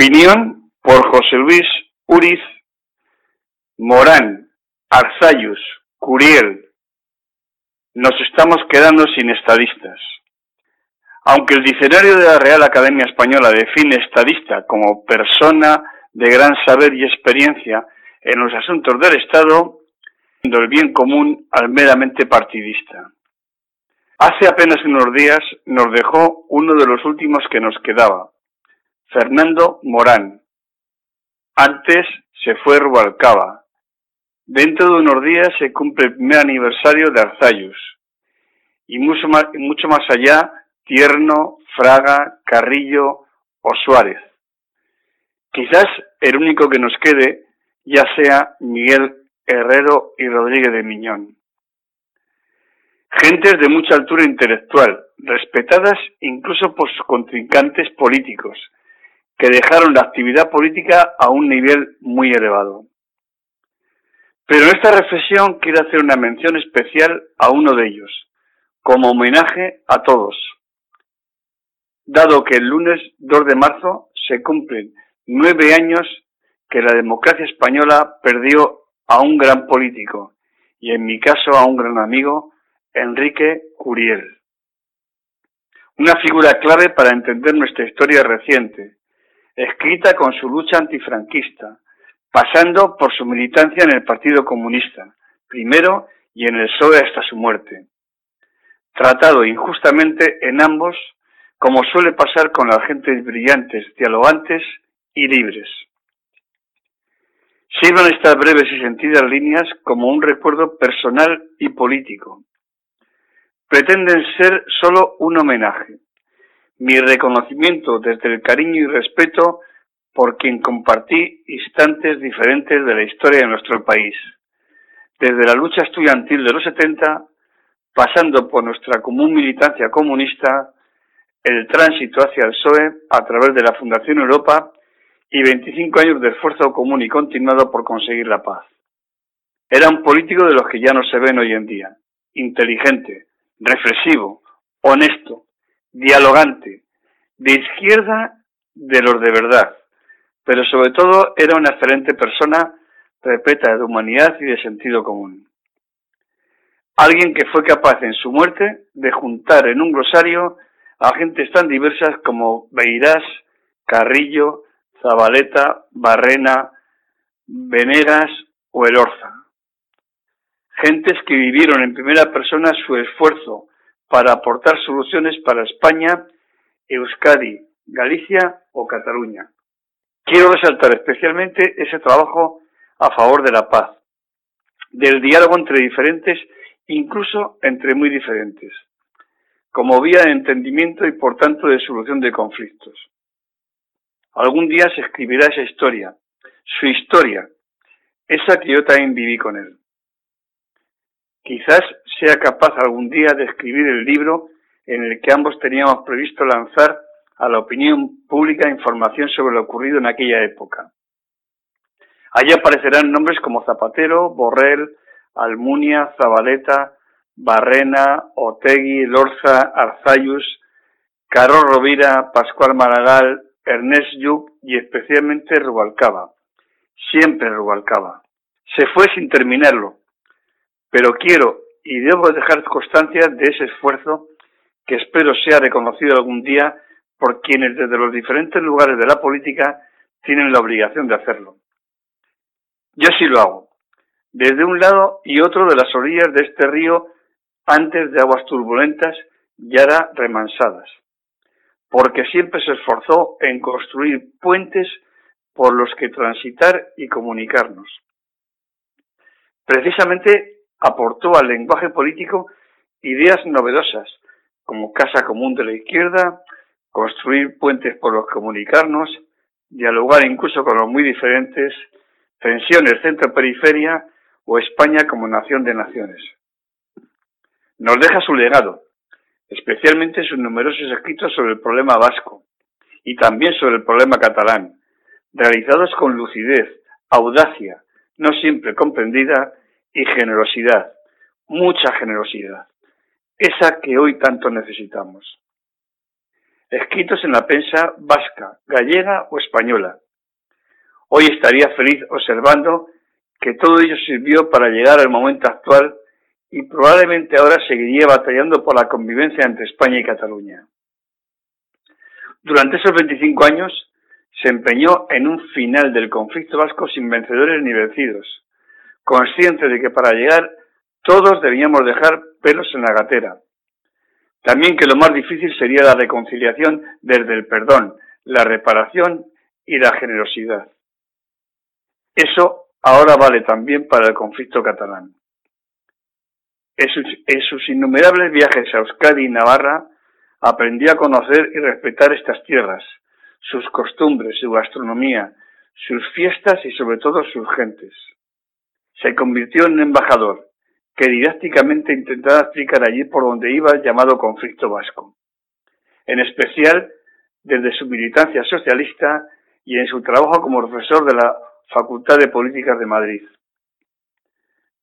Opinión por José Luis Uriz, Morán, Arzayus, Curiel. Nos estamos quedando sin estadistas. Aunque el diccionario de la Real Academia Española define estadista como persona de gran saber y experiencia en los asuntos del Estado, el bien común al meramente partidista. Hace apenas unos días nos dejó uno de los últimos que nos quedaba, Fernando Morán. Antes se fue Rubalcaba. Dentro de unos días se cumple el primer aniversario de Arzayus. Y mucho más, mucho más allá, Tierno, Fraga, Carrillo o Suárez. Quizás el único que nos quede ya sea Miguel Herrero y Rodríguez de Miñón. Gentes de mucha altura intelectual, respetadas incluso por sus contrincantes políticos, que dejaron la actividad política a un nivel muy elevado. Pero en esta reflexión quiero hacer una mención especial a uno de ellos, como homenaje a todos. Dado que el lunes 2 de marzo se cumplen nueve años que la democracia española perdió a un gran político y en mi caso a un gran amigo, Enrique Curiel. Una figura clave para entender nuestra historia reciente, escrita con su lucha antifranquista, pasando por su militancia en el Partido Comunista, primero y en el PSOE hasta su muerte. Tratado injustamente en ambos, como suele pasar con las gentes brillantes, dialogantes y libres. Sirvan estas breves y sentidas líneas como un recuerdo personal y político. Pretenden ser solo un homenaje, mi reconocimiento desde el cariño y respeto por quien compartí instantes diferentes de la historia de nuestro país, desde la lucha estudiantil de los 70, pasando por nuestra común militancia comunista, el tránsito hacia el PSOE a través de la Fundación Europa y 25 años de esfuerzo común y continuado por conseguir la paz. Era un político de los que ya no se ven hoy en día, inteligente, reflexivo, honesto, dialogante, de izquierda de los de verdad, pero sobre todo era una excelente persona repleta de humanidad y de sentido común. Alguien que fue capaz en su muerte de juntar en un glosario a gentes tan diversas como Beirás, Carrillo, Zabaleta, Barrena, Venegas o Elorza. Gentes que vivieron en primera persona su esfuerzo para aportar soluciones para España, Euskadi, Galicia o Cataluña. Quiero resaltar especialmente ese trabajo a favor de la paz, del diálogo entre diferentes, incluso entre muy diferentes, como vía de entendimiento y por tanto de solución de conflictos. Algún día se escribirá esa historia, su historia, esa que yo también viví con él. Quizás sea capaz algún día de escribir el libro en el que ambos teníamos previsto lanzar a la opinión pública información sobre lo ocurrido en aquella época. Allí aparecerán nombres como Zapatero, Borrell, Almunia, Zabaleta, Barrena, Otegui, Lorza, Arzayus, Carol Rovira, Pascual Maragall, Ernest Lluc y especialmente Rubalcaba. Siempre Rubalcaba. Se fue sin terminarlo, pero quiero y debo dejar constancia de ese esfuerzo que espero sea reconocido algún día por quienes desde los diferentes lugares de la política tienen la obligación de hacerlo. Yo sí lo hago, desde un lado y otro de las orillas de este río antes de aguas turbulentas y ahora remansadas, porque siempre se esforzó en construir puentes por los que transitar y comunicarnos. Precisamente aportó al lenguaje político ideas novedosas, como Casa Común de la Izquierda, construir puentes por los comunicarnos, dialogar incluso con los muy diferentes, tensiones centro-periferia o España como nación de naciones. Nos deja su legado, especialmente sus numerosos escritos sobre el problema vasco y también sobre el problema catalán, realizados con lucidez, audacia, no siempre comprendida, y generosidad, mucha generosidad, esa que hoy tanto necesitamos. escritos en la prensa vasca, gallega o española. Hoy estaría feliz observando que todo ello sirvió para llegar al momento actual y probablemente ahora seguiría batallando por la convivencia entre España y Cataluña. Durante esos 25 años se empeñó en un final del conflicto vasco sin vencedores ni vencidos, consciente de que para llegar todos debíamos dejar pelos en la gatera. También que lo más difícil sería la reconciliación desde el perdón, la reparación y la generosidad. Eso ahora vale también para el conflicto catalán. En sus, innumerables viajes a Euskadi y Navarra, aprendió a conocer y respetar estas tierras, sus costumbres, su gastronomía, sus fiestas y sobre todo sus gentes. Se convirtió en embajador, que didácticamente intentaba explicar allí por donde iba el llamado conflicto vasco. En especial desde su militancia socialista y en su trabajo como profesor de la Facultad de Políticas de Madrid.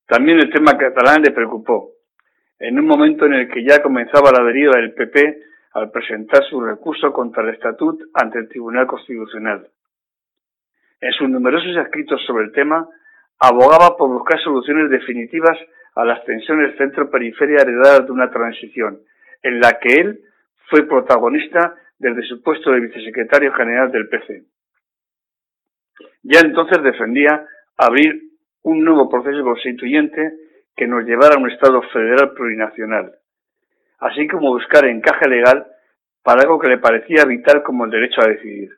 También el tema catalán le preocupó, en un momento en el que ya comenzaba la deriva del PP al presentar su recurso contra el estatut ante el Tribunal Constitucional. En sus numerosos escritos sobre el tema, abogaba por buscar soluciones definitivas a las tensiones centro-periferia heredadas de una transición, en la que él fue protagonista desde su de vicesecretario general del PC. Ya entonces defendía abrir un nuevo proceso constituyente que nos llevara a un Estado federal plurinacional, así como buscar encaje legal para algo que le parecía vital como el derecho a decidir.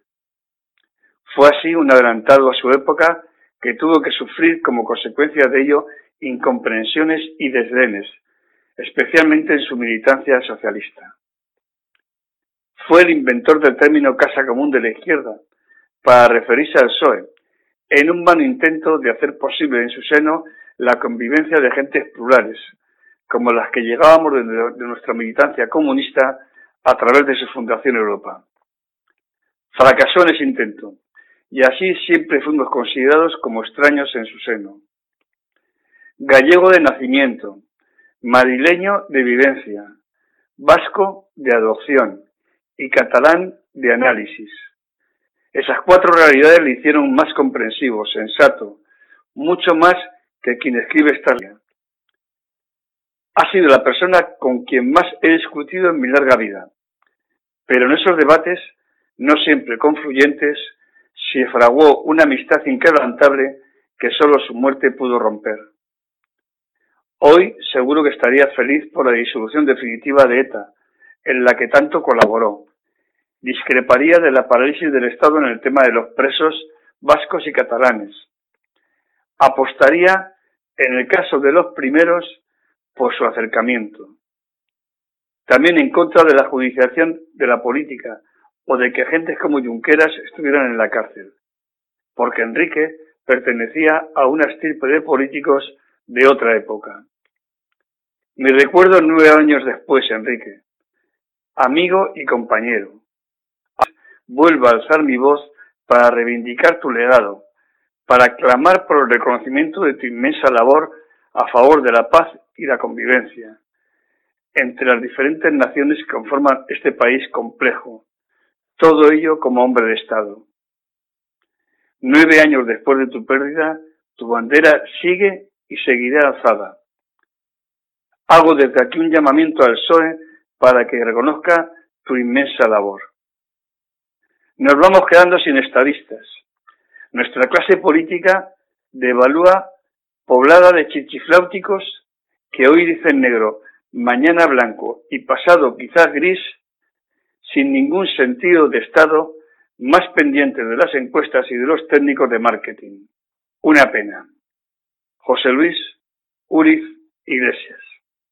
Fue así un adelantado a su época que tuvo que sufrir como consecuencia de ello incomprensiones y desdenes, especialmente en su militancia socialista. Fue el inventor del término Casa Común de la Izquierda, para referirse al PSOE, en un vano intento de hacer posible en su seno la convivencia de gentes plurales, como las que llegábamos de, nuestra militancia comunista a través de su Fundación Europa. Fracasó en ese intento, y así siempre fuimos considerados como extraños en su seno. Gallego de nacimiento, madrileño de vivencia, vasco de adopción y catalán de análisis. Esas cuatro realidades le hicieron más comprensivo, sensato, mucho más que quien escribe esta línea. Ha sido la persona con quien más he discutido en mi larga vida, pero en esos debates, no siempre confluyentes, se fraguó una amistad inquebrantable que solo su muerte pudo romper. Hoy seguro que estaría feliz por la disolución definitiva de ETA, en la que tanto colaboró. Discreparía de la parálisis del Estado en el tema de los presos vascos y catalanes. Apostaría, en el caso de los primeros, por su acercamiento. También en contra de la judicialización de la política o de que agentes como Junqueras estuvieran en la cárcel, porque Enrique pertenecía a una estirpe de políticos de otra época. Mi recuerdo nueve años después, Enrique, amigo y compañero. Vuelvo a alzar mi voz para reivindicar tu legado, para clamar por el reconocimiento de tu inmensa labor a favor de la paz y la convivencia entre las diferentes naciones que conforman este país complejo, todo ello como hombre de Estado. Nueve años después de tu pérdida, tu bandera sigue y seguirá alzada. Hago desde aquí un llamamiento al PSOE para que reconozca tu inmensa labor. Nos vamos quedando sin estadistas. Nuestra clase política devalúa poblada de chichifláuticos que hoy dicen negro, mañana blanco y pasado quizás gris, sin ningún sentido de Estado, más pendiente de las encuestas y de los técnicos de marketing. Una pena. José Luis Uriz Iglesias.